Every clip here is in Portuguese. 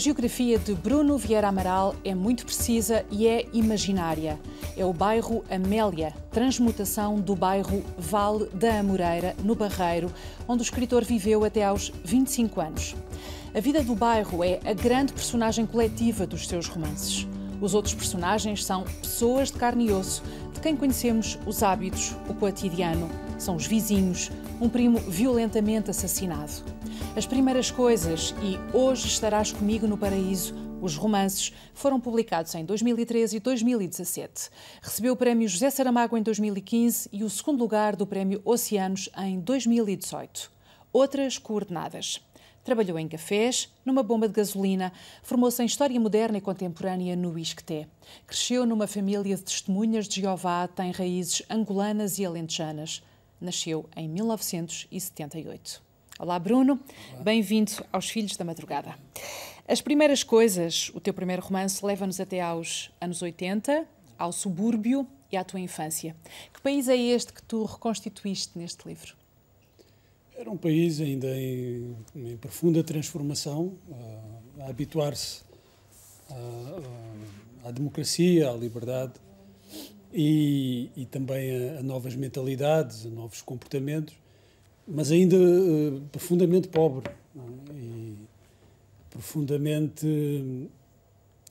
geografia de Bruno Vieira Amaral é muito precisa e é imaginária. É o bairro Amélia, transmutação do bairro Vale da Amoreira, no Barreiro, onde o escritor viveu até aos 25 anos. A vida do bairro é a grande personagem coletiva dos seus romances. Os outros personagens são pessoas de carne e osso, de quem conhecemos os hábitos, o cotidiano. São os vizinhos, um primo violentamente assassinado. As primeiras coisas e Hoje Estarás Comigo no Paraíso, os romances, foram publicados em 2013 e 2017. Recebeu o prémio José Saramago em 2015 e o segundo lugar do prémio Oceanos em 2018. Outras coordenadas. Trabalhou em cafés, numa bomba de gasolina, formou-se em História Moderna e Contemporânea no Isqueté. Cresceu numa família de testemunhas de Jeová, tem raízes angolanas e alentejanas. Nasceu em 1978. Olá, Bruno. Bem-vindo aos Filhos da Madrugada. As primeiras coisas, o teu primeiro romance, leva-nos até aos anos 80, ao subúrbio e à tua infância. Que país é este que tu reconstituíste neste livro? Era um país ainda em, em profunda transformação, a, a habituar-se à democracia, à liberdade e, e também a, a, novas mentalidades, a novos comportamentos, mas ainda uh, profundamente pobre é? e profundamente,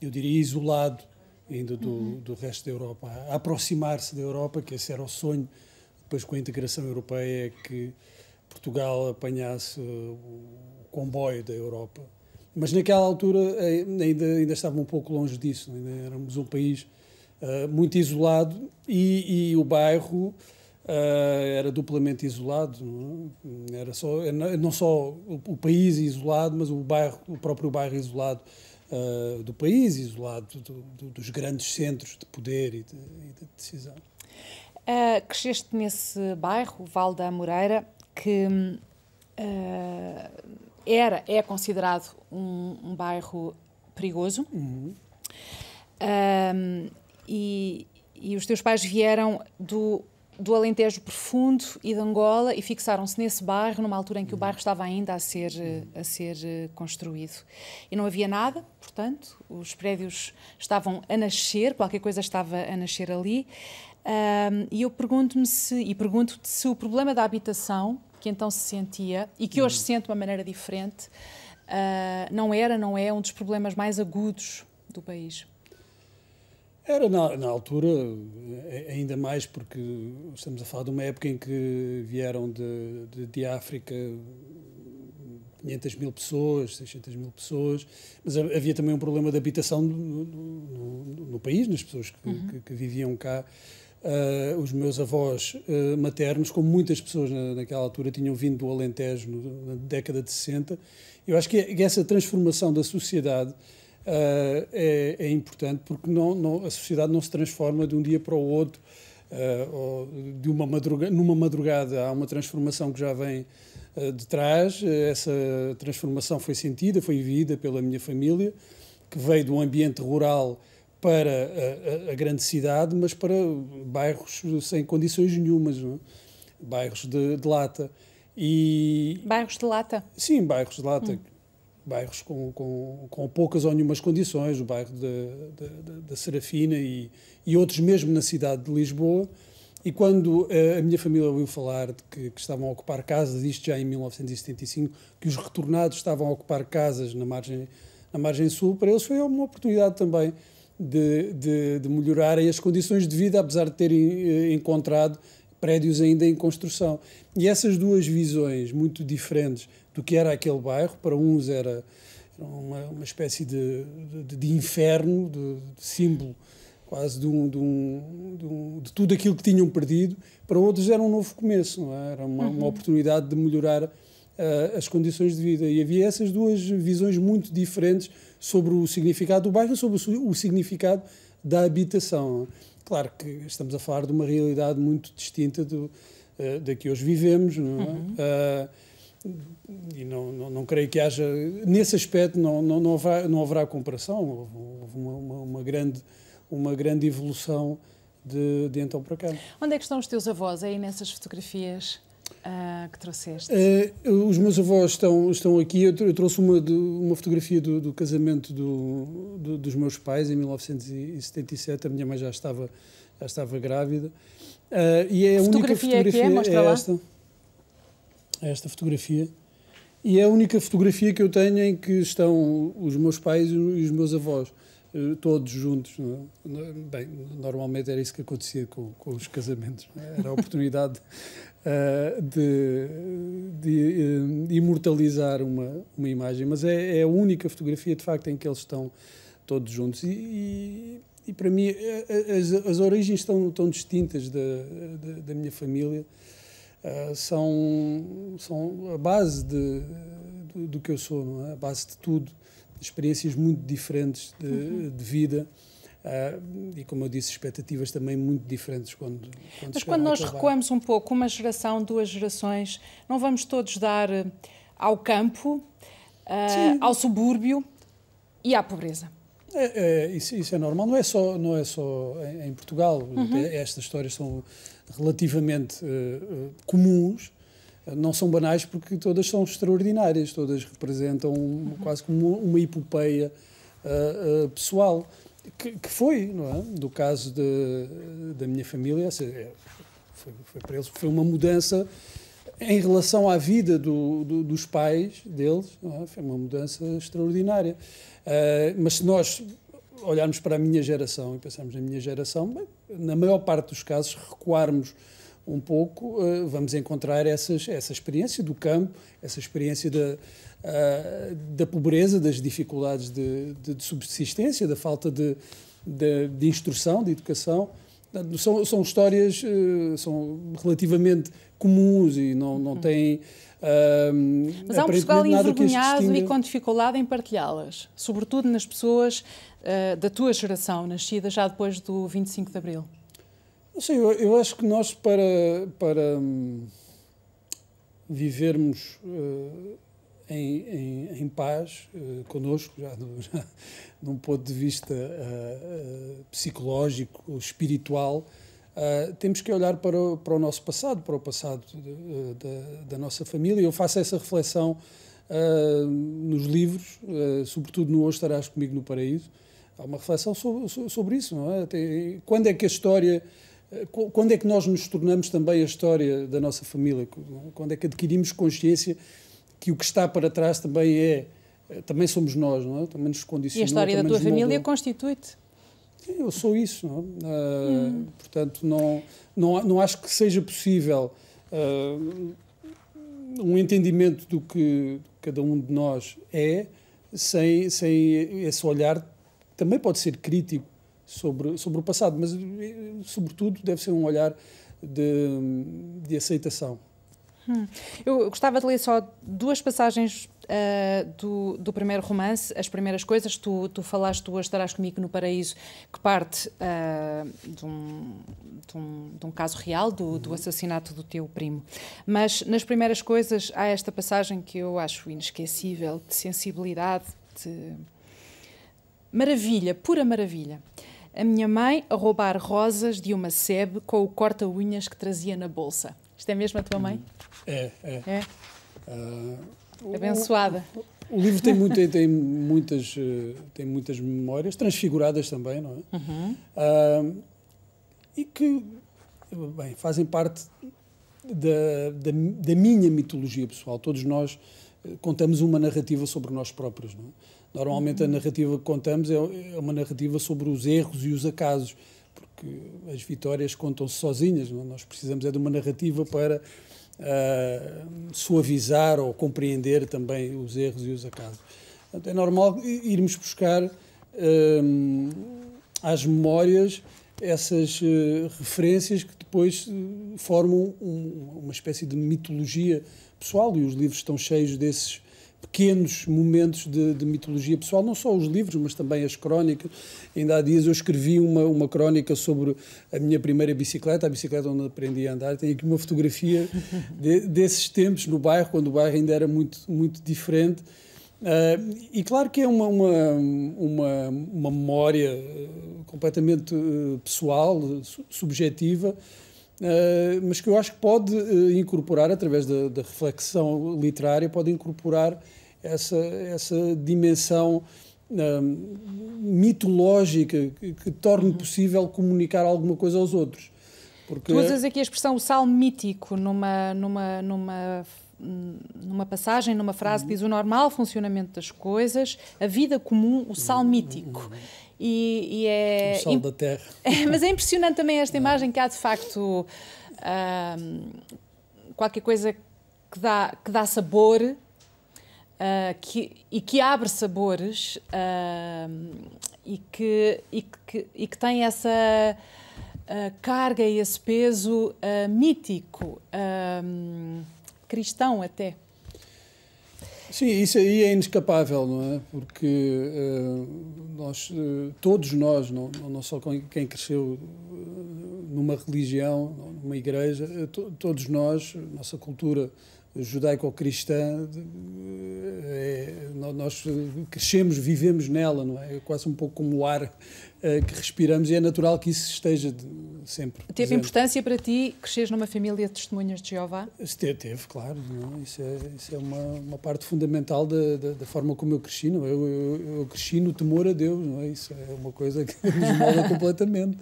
eu diria, isolado ainda do, uhum. do resto da Europa. A aproximar-se da Europa, que esse era o sonho, depois com a integração europeia, é que Portugal apanhasse o comboio da Europa. Mas naquela altura eh, ainda, ainda estava um pouco longe disso, ainda éramos um país uh, muito isolado e, e o bairro era duplamente isolado. Não, é? era só, não só o, país isolado, mas o, bairro, o próprio bairro isolado uh, do país, isolado do, do, dos grandes centros de poder e de, de decisão. cresceste nesse bairro, Val da Moreira, que uh, era, é considerado um, um bairro perigoso. Uhum. Uh, e, e os teus pais vieram do, do Alentejo Profundo e de Angola e fixaram-se nesse bairro numa altura em que o bairro estava ainda a ser, a ser eh, construído. E não havia nada, portanto, os prédios estavam a nascer, qualquer coisa estava a nascer ali. Um, e eu pergunto-me se, e pergunto-te se o problema da habitação, que então se sentia e que hoje se sente de uma maneira diferente, uh, não era, não é um dos problemas mais agudos do país. Era na, na, altura, ainda mais porque estamos a falar de uma época em que vieram de, de, de África 500 mil pessoas, 600 mil pessoas, mas havia também um problema de habitação no, no, no país, nas pessoas que, uhum. que, que viviam cá. Uh, os meus avós uh, maternos, como muitas pessoas na, naquela altura tinham vindo do Alentejo no, na década de 60, eu acho que, é, que essa transformação da sociedade uh, é, é, importante porque não, não, a sociedade não se transforma de um dia para o outro, ou de uma madrugada, numa madrugada há uma transformação que já vem de trás, essa transformação foi sentida, foi vivida pela minha família, que veio de um ambiente rural para a, a, grande cidade, mas para bairros sem condições nenhumas, é? bairros de, de, lata. E, bairros de lata? Sim, bairros de lata. Hum. Bairros com, com, com, poucas ou nenhumas condições, o bairro da Serafina e, e outros mesmo na cidade de Lisboa. E quando uh, a minha família ouviu falar de que, que, estavam a ocupar casas, isto já em 1975, que os retornados estavam a ocupar casas na margem, na margem sul, para eles foi uma oportunidade também de, de, de melhorarem as condições de vida, apesar de terem eh, encontrado prédios ainda em construção. E essas duas visões muito diferentes do que era aquele bairro, para uns era uma, uma espécie de, de, de inferno, de, de, símbolo quase de, um, de, um, de, tudo aquilo que tinham perdido, para outros era um novo começo, é? era uma, uhum. uma oportunidade de melhorar uh, as condições de vida. E havia essas duas visões muito diferentes sobre o significado do bairro, sobre o, significado da habitação. Claro que estamos a falar de uma realidade muito distinta do, uh, da que hoje vivemos, não é? Uhum. Uh, e não, não, não, creio que haja, nesse aspecto, não, não, não, haverá, não haverá comparação. Houve uma, uma, uma grande, uma grande evolução de, de, então para cá. Onde é que estão os teus avós aí nessas fotografias? uh, que trouxeste? Uh, os meus avós estão, estão aqui. Eu, eu trouxe uma, de, uma fotografia do, do casamento do, do, dos meus pais em 1977. A minha mãe já estava, já estava grávida. Uh, e é a única fotografia é, é? é esta. É esta fotografia. E é a única fotografia que eu tenho em que estão os meus pais e os meus avós. Eh, todos juntos. É? Bem, normalmente era isso que acontecia com, com os casamentos. É? Era a oportunidade uh, de, de uh, imortalizar uma, uma imagem, mas é, é, a única fotografia de facto em que eles estão todos juntos. E, e, e para mim, as, as origens estão tão distintas da, da, da minha família. Uh, são, são a base de, do, do, que eu sou, não é? a base de tudo experiências muito diferentes de, uhum. de vida. Uh, e como eu disse, expectativas também muito diferentes quando, quando Mas quando nós recuamos um pouco, uma geração, duas gerações, não vamos todos dar eh, ao campo, uh, ao subúrbio e à pobreza. É, é, isso, isso, é normal, não é só, não é só em, em Portugal. Uhum. Estas histórias são relativamente uh, comuns, não são banais porque todas são extraordinárias, todas representam uhum. quase como uma epopeia uh, uh, pessoal, que, que, foi, não é? Do caso de, da minha família, foi, foi, para eles, foi uma mudança em relação à vida do, do, dos pais deles, é? foi uma mudança extraordinária. Uh, mas se nós olharmos para a minha geração e pensarmos na minha geração, bem, na maior parte dos casos, recuarmos um pouco, uh, vamos encontrar essas, essa experiência do campo, essa experiência da, uh, da pobreza, das dificuldades de, de, de subsistência, da falta de, de, de, instrução, de educação. São, são histórias uh, são relativamente comuns e não, não uhum. têm. Mas há um Portugal envergonhado e com dificuldade em partilhá-las, sobretudo nas pessoas uh, da tua geração, nascida já depois do 25 de Abril. Sei, eu, eu acho que nós, para, para hum, vivermos uh, em, em, em, paz uh, connosco, já, do, já de um ponto de vista uh, psicológico, espiritual, Uh, temos que olhar para o, para o, nosso passado, para o passado de, de, da nossa família. Eu faço essa reflexão uh, nos livros, uh, sobretudo no Hoje Estarás Comigo no Paraíso. Há uma reflexão sobre, sobre isso, não é? Tem, quando é que a história quando é que nós nos tornamos também a história da nossa família? Quando é que adquirimos consciência que o que está para trás também é, também somos nós, não é? Também nos condicionou. E a história da tua família constitui-te? Eu sou isso, não é? Uh, hum. Portanto, não, não, não acho que seja possível uh, um entendimento do que cada um de nós é sem, sem esse olhar também pode ser crítico sobre, sobre o passado, mas, sobretudo, deve ser um olhar de, de aceitação. Hum. Eu gostava de ler só duas passagens uh, do, do primeiro romance. As primeiras coisas, tu, tu falaste, tu estarás comigo no Paraíso, que parte uh, de, um, de, um, de, um, caso real, do, do, assassinato do teu primo. Mas nas primeiras coisas há esta passagem que eu acho inesquecível, de sensibilidade, de maravilha, pura maravilha a minha mãe a roubar rosas de uma sebe com o corta-unhas que trazia na bolsa. Isto é mesmo a tua mãe? É, é. é? Uh, Abençoada. O, o, livro tem, muito, tem, muitas, eh, tem muitas memórias, transfiguradas também, não é? Uhum. Uh, e que, bem, fazem parte da, da, da minha mitologia pessoal. Todos nós eh, contamos uma narrativa sobre nós próprios, não é? Normalmente a narrativa que contamos é, é uma narrativa sobre os erros e os acasos, porque as vitórias contam-se sozinhas. Não? É? Nós precisamos é de uma narrativa para uh, suavizar ou compreender também os erros e os acasos. Portanto, é normal irmos buscar uh, às memórias essas uh, referências que depois formam um, uma espécie de mitologia pessoal e os livros estão cheios desses pequenos momentos de, de, mitologia pessoal, não só os livros, mas também as crónicas. Ainda há dias eu escrevi uma, uma crónica sobre a minha primeira bicicleta, a bicicleta onde aprendi a andar. Tenho aqui uma fotografia de, desses tempos no bairro, quando o bairro ainda era muito, muito diferente. Uh, e claro que é uma, uma, uma, uma memória completamente uh, pessoal, subjetiva, mas que eu acho que pode uh, incorporar, através da, da, reflexão literária, pode incorporar essa, essa dimensão mitológica que, que torne uhum. possível comunicar alguma coisa aos outros. Porque... Tu usas aqui a expressão o salmo mítico numa, numa, numa, numa passagem, numa frase, diz o normal funcionamento das coisas, a vida comum, o sal mítico. E, e é. O sal da terra. É, mas é impressionante também esta imagem que há de facto qualquer coisa que dá, que dá sabor uh, que, e que abre sabores uh, e, que, e, que, e que tem essa uh, carga e esse peso uh, mítico, cristão até. Sim, isso aí é inescapável, não é? Porque nós, todos nós, não, não só quem cresceu numa religião, numa igreja, todos nós, nossa cultura judaico-cristã, é, nós crescemos, vivemos nela, não é? é quase um pouco como o ar eh, que respiramos e é natural que isso esteja de, sempre. Teve presente. importância para ti cresceres numa família de testemunhas de Jeová? Teve, teve claro. Não? Isso é, isso é uma, uma parte fundamental da, da, da, forma como eu cresci. Não? Eu, eu, eu, cresci no temor a Deus. Não é? Isso é uma coisa que nos molda completamente.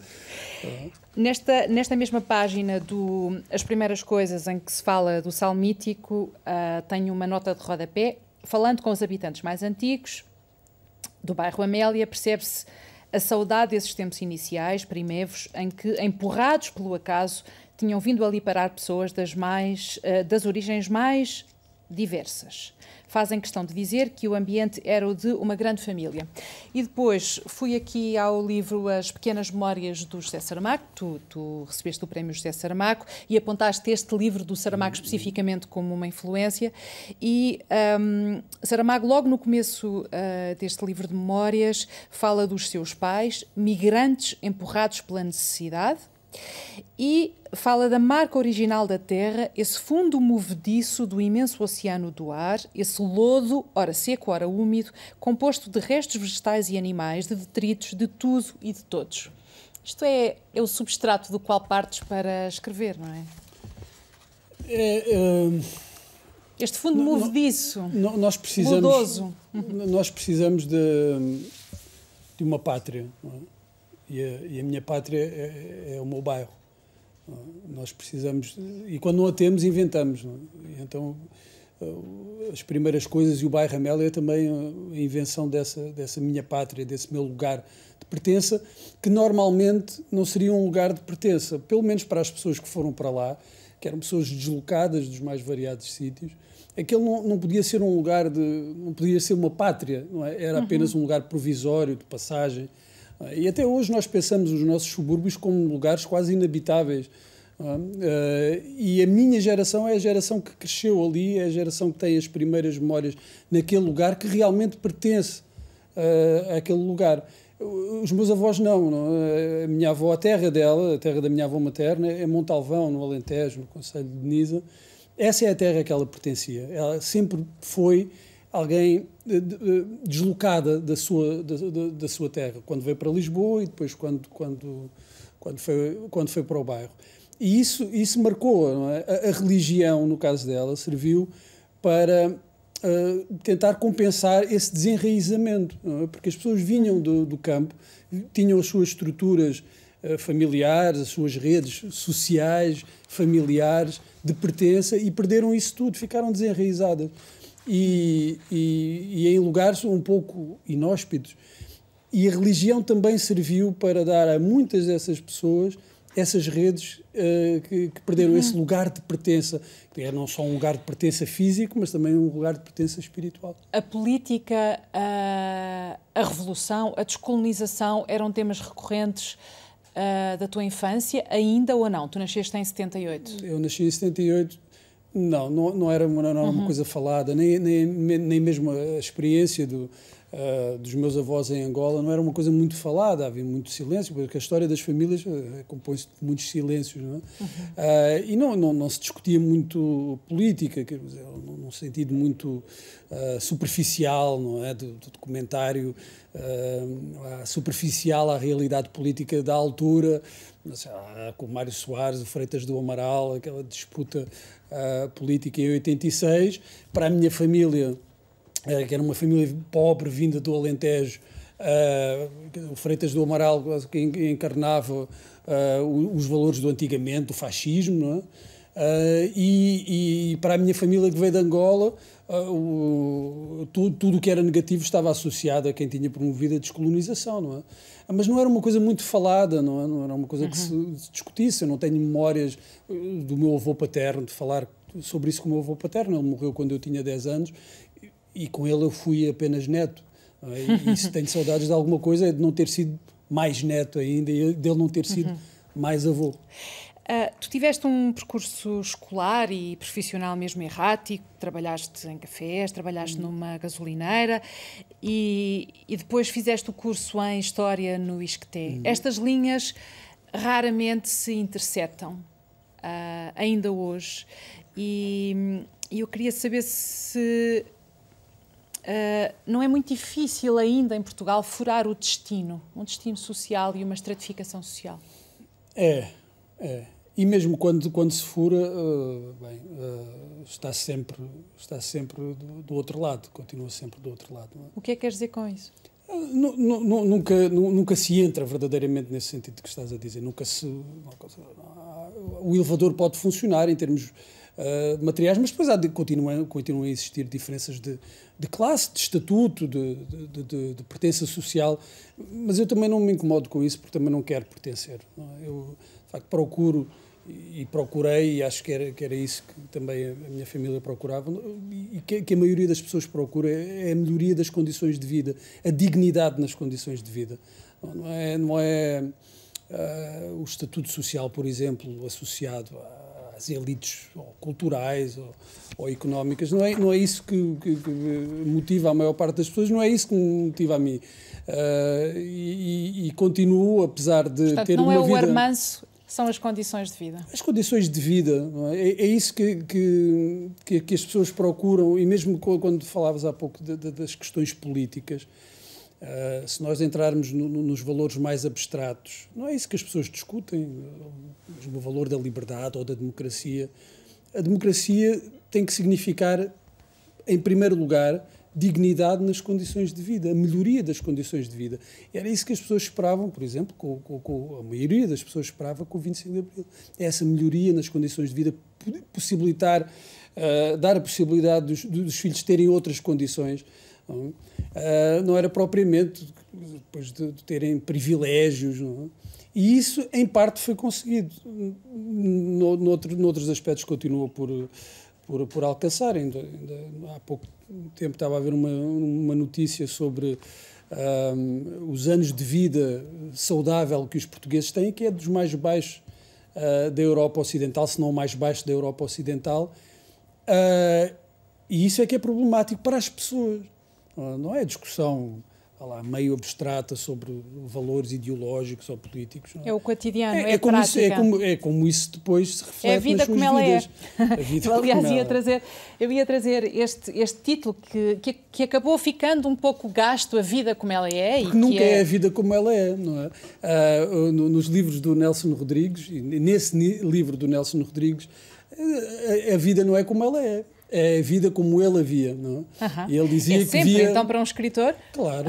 Nesta, nesta mesma página do As Primeiras Coisas, em que se fala do Salmítico, uh, tenho uma nota de rodapé. Falando com os habitantes mais antigos do bairro Amélia, percebe-se a saudade desses tempos iniciais, primevos, em que, empurrados pelo acaso, tinham vindo ali parar pessoas das, mais, uh, das origens mais diversas fazem questão de dizer que o ambiente era o de uma grande família. E depois fui aqui ao livro As Pequenas Memórias do José Saramago, tu, tu recebeste o prémio José Saramago e apontaste este livro do Saramago especificamente como uma influência. E um, Saramago, logo no começo uh, deste livro de memórias, fala dos seus pais, migrantes empurrados pela necessidade e fala da marca original da Terra, esse fundo movediço do imenso oceano do ar, esse lodo, ora seco, ora úmido, composto de restos vegetais e animais, de detritos, de tudo e de todos. Isto é, é o substrato do qual partes para escrever, não é? é uh, este fundo movediço, nós precisamos, lodoso. Nós precisamos de, de uma pátria, não é? E a, e a minha pátria é, é, o meu bairro. Nós precisamos, e quando não a temos, inventamos. É? Então, eh, as primeiras coisas, e o bairro Amélia é também a invenção dessa, dessa minha pátria, desse meu lugar de pertença, que normalmente não seria um lugar de pertença, pelo menos para as pessoas que foram para lá, que eram pessoas deslocadas dos mais variados sítios. Aquele não, não podia ser um lugar de. não podia ser uma pátria, não é? era apenas uhum. um lugar provisório, de passagem e até hoje nós pensamos os nossos subúrbios como lugares quase inabitáveis. Uh, e a minha geração é a geração que cresceu ali, é a geração que tem as primeiras memórias naquele lugar que realmente pertence uh, àquele lugar. Os meus avós não, não, a minha avó, a terra dela, a terra da minha avó materna é Montalvão, no Alentejo, no Conselho de Nisa. Essa é a terra que ela pertencia. Ela sempre foi alguém deslocada da sua, da, da, sua terra, quando veio para Lisboa e depois quando, quando, quando, foi, quando foi para o bairro. E isso, isso marcou, é? a, a, religião, no caso dela, serviu para uh, tentar compensar esse desenraizamento, é? porque as pessoas vinham do, do campo, tinham as suas estruturas uh, familiares, as suas redes sociais, familiares, de pertença, e perderam isso tudo, ficaram desenraizadas e, e, e em lugares um pouco inóspitos. E a religião também serviu para dar a muitas dessas pessoas essas redes uh, que, que, perderam uhum. esse lugar de pertença, que é não só um lugar de pertença físico, mas também um lugar de pertença espiritual. A política, a, a revolução, a descolonização eram temas recorrentes uh, da tua infância, ainda ou não? Tu nasceste em 78? Eu nasci em 78, não, não, não era, uma, não era uma uhum. coisa falada, nem, nem, nem mesmo a experiência do, uh, dos meus avós em Angola não era uma coisa muito falada, havia muito silêncio, porque a história das famílias uh, compõe-se de muitos silêncios. Não é? uhum. uh, e não, não, não, se discutia muito política, quer dizer, num sentido muito superficial, não é? Do, do documentário superficial à realidade política da altura, com o Mário Soares, o Freitas do Amaral, aquela disputa política em 86. Para a minha família eh, que era uma família pobre vinda do Alentejo, uh, o Freitas do Amaral que encarnava uh, os valores do antigamente, do fascismo, não é? E, e, para a minha família que veio de Angola, o, tudo, tudo o que era negativo estava associado a quem tinha promovido a descolonização, não é? Mas não era uma coisa muito falada, não, é? não era uma coisa uhum. que se, discutisse. Eu não tenho memórias do meu avô paterno de falar sobre isso com o meu avô paterno. Ele morreu quando eu tinha 10 anos e com ele eu fui apenas neto. É? E se tenho saudades de alguma coisa é de não ter sido mais neto ainda e dele não ter sido uhum. mais avô. Uh, tu tiveste um percurso escolar e profissional mesmo errático, trabalhaste em cafés, trabalhaste uhum. numa gasolineira e, e, depois fizeste o curso em História no ISCTE. Uhum. Estas linhas raramente se interceptam, uh, ainda hoje. E, e eu queria saber se Uh, não é muito difícil ainda em Portugal furar o destino, um destino social e uma estratificação social? É, é. E mesmo quando, quando se fura, uh, bem, uh, está sempre, está sempre do, do, outro lado, continua sempre do outro lado. É? O que é que queres dizer com isso? nunca, nunca se entra verdadeiramente nesse sentido que estás a dizer. Nunca se. O elevador pode funcionar em termos uh, materiais, mas depois há de, continuam, continuam a existir diferenças de, de classe, de estatuto, de, de, de, de, pertença social, mas eu também não me incomodo com isso porque também não quero pertencer. Não é? Eu, de facto, procuro e procurei, e acho que era, que era isso que também a minha família procurava, e que, que a maioria das pessoas procura, é a melhoria das condições de vida, a dignidade nas condições de vida. Não é, não é uh, o estatuto social, por exemplo, associado a às elites ou culturais ou, ou, económicas. Não é, não é isso que, que, que, motiva a maior parte das pessoas, não é isso que motiva a mim. Uh, e, e, continuo, apesar de Portanto, ter uma vida... Não é o armanço, são as condições de vida. As condições de vida, é? É, é? isso que, que, que, as pessoas procuram, e mesmo quando falavas há pouco de, de, das questões políticas, Uh, se nós entrarmos no, no, nos valores mais abstratos, não é isso que as pessoas discutem, o valor da liberdade ou da democracia. A democracia tem que significar, em primeiro lugar, dignidade nas condições de vida, a melhoria das condições de vida. Era isso que as pessoas esperavam, por exemplo, com, com, com a maioria das pessoas esperava com o 25 de Abril. É essa melhoria nas condições de vida, possibilitar, uh, dar a possibilidade dos, dos filhos terem outras condições não, uh, não era propriamente depois de, de terem privilégios. Não? E isso, em parte, foi conseguido. No, noutro, noutros aspectos, continua por, por, por alcançar. Ainda, ainda, há pouco tempo estava a ver uma, uma notícia sobre um, os anos de vida saudável que os portugueses têm, que é dos mais baixos uh, da Europa Ocidental, se não o mais baixo da Europa Ocidental. Uh, e isso é que é problemático para as pessoas. Não é discussão lá, meio abstrata sobre valores ideológicos ou políticos. É? é? o cotidiano, é, é, é como isso, é, como, é como isso depois se reflete É a vida como ela vidas. é. A vida eu, aliás, ia trazer, eu ia trazer este, este título que, que, que, acabou ficando um pouco gasto, A Vida Como Ela É. Porque nunca é... é... a vida como ela é, não é? Ah, nos livros do Nelson Rodrigues, nesse livro do Nelson Rodrigues, a, a vida não é como ela é é a vida como ele havia. Não é? E ele dizia é sempre, que via... então, para um escritor? Claro.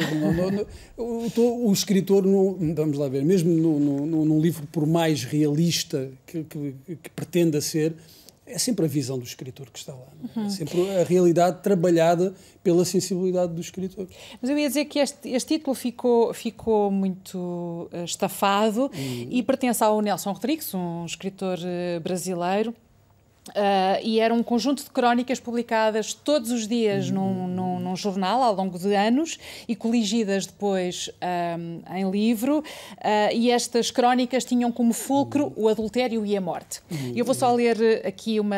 o, o, escritor, no, vamos lá ver, mesmo no, no, num livro por mais realista que, que, que, pretenda ser, é sempre a visão do escritor que está lá. É? Uhum. É sempre a realidade trabalhada pela sensibilidade do escritor. Mas eu ia dizer que este, este título ficou, ficou muito uh, estafado uhum. e pertence ao Nelson Rodrigues, um escritor uh, brasileiro Uh, e era um conjunto de crónicas publicadas todos os dias num, num, num jornal ao longo de anos e coligidas depois um, ah, em livro. Uh, e estas crónicas tinham como fulcro o adultério e a morte. Eu vou só ler aqui uma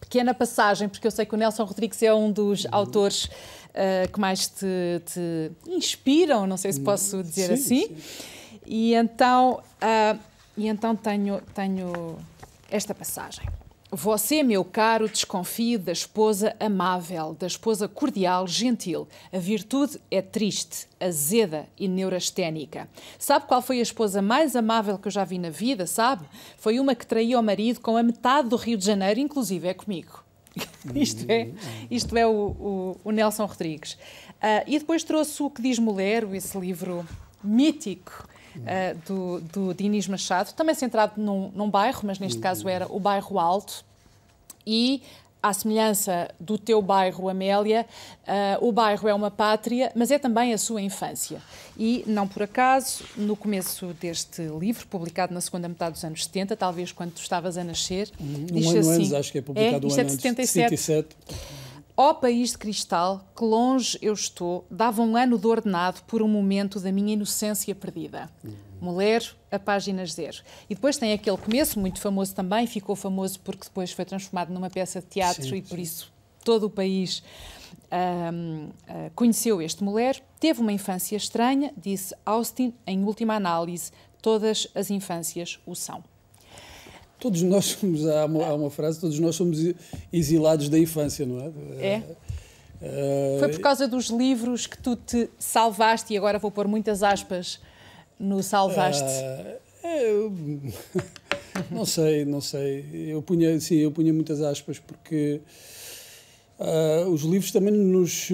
pequena passagem, porque eu sei que o Nelson Rodrigues é um dos autores uh, que mais te, te, inspiram, não sei se posso dizer sim, assim. Sim. E então, e então tenho, tenho esta passagem. Você, meu caro, desconfie da esposa amável, da esposa cordial, gentil. A virtude é triste, azeda e neurasténica. Sabe qual foi a esposa mais amável que eu já vi na vida, sabe? Foi uma que traía o marido com a metade do Rio de Janeiro, inclusive é comigo. isto é, isto é o, o, o Nelson Rodrigues. Uh, e depois trouxe o que diz Mulher, esse livro mítico uh, do, do Dinis Machado, também centrado num, num bairro, mas neste caso era o bairro Alto. E à semelhança do teu bairro, Amélia, uh, o bairro é uma pátria, mas é também a sua infância. E, não por acaso, no começo deste livro, publicado na segunda metade dos anos 70, talvez quando tu estavas a nascer, um diz ano assim, antes, acho que é publicado é, um ano é de 77. 77. Ó oh, país de cristal, que longe eu estou, dava um ano de ordenado por um momento da minha inocência perdida. Mulher, a página zero. E depois tem aquele começo, muito famoso também, ficou famoso porque depois foi transformado numa peça de teatro sim, e por sim. isso todo o país um, uh, ah, conheceu este mulher. Teve uma infância estranha, disse Austin, em última análise, todas as infâncias o são. Todos nós somos, há uma, há uma, frase, todos nós somos exilados da infância, não é? É. Uh, Foi por causa dos livros que tu te salvaste, e agora vou pôr muitas aspas no salvaste. Uh, é, não sei, não sei. Eu punha, sim, eu punha muitas aspas porque uh, os livros também nos,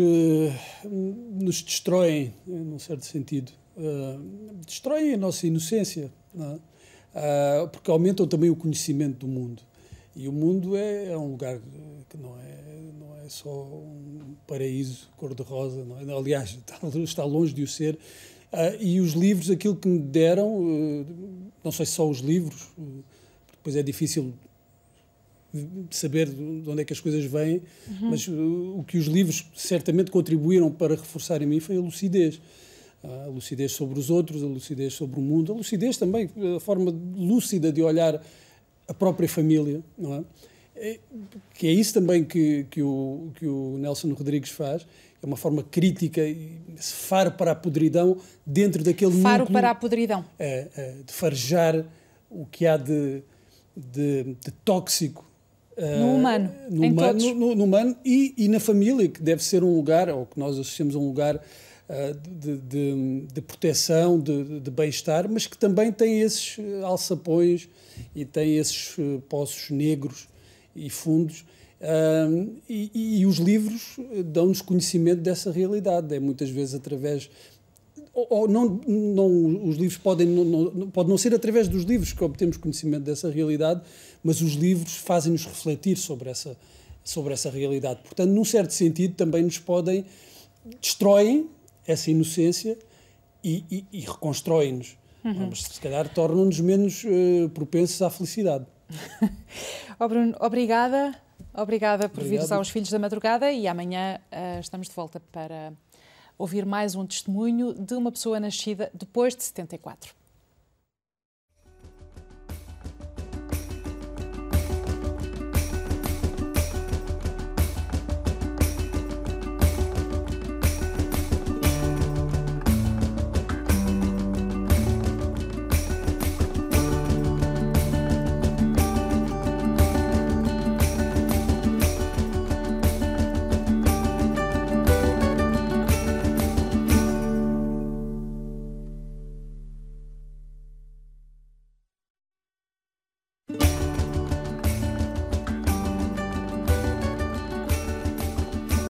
nos destroem, num certo sentido. destroem a nossa inocência. Não é? Uh, porque aumentam também o conhecimento do mundo. E o mundo é, é um lugar que não é, não é só um paraíso cor-de-rosa, é? aliás, está, longe de o ser. Uh, e os livros, aquilo que me deram, uh, não sei se só os livros, depois é difícil saber de onde é que as coisas vêm, uhum. mas o que os livros certamente contribuíram para reforçar em mim foi a lucidez a lucidez sobre os outros, a lucidez sobre o mundo, a lucidez também, a forma lúcida de olhar a própria família, não é? é que é isso também que, que, o, que o Nelson Rodrigues faz, é uma forma crítica, esse faro para a podridão dentro daquele Faro núcleo, para a podridão. É, é, de farejar o que há de, de, de tóxico uh, no humano, no, humano, no, no, humano e, e na família, que deve ser um lugar, ou que nós associamos a um lugar eh, de, de, de, proteção, de, de bem-estar, mas que também tem esses eh, alçapões e tem esses eh, poços negros e fundos. e, e, os livros dão-nos conhecimento dessa realidade, é muitas vezes através ou, ou não, não, os livros podem não, não, pode não ser através dos livros que obtemos conhecimento dessa realidade, mas os livros fazem-nos refletir sobre essa sobre essa realidade. Portanto, num certo sentido, também nos podem destroem essa inocência e, e, e reconstrói-nos. Uhum. Mas se calhar tornam-nos menos uh, propensos à felicidade. oh Bruno, obrigada. Obrigada por Obrigado. vires aos Filhos da Madrugada e amanhã uh, estamos de volta para ouvir mais um testemunho de uma pessoa nascida depois de 74.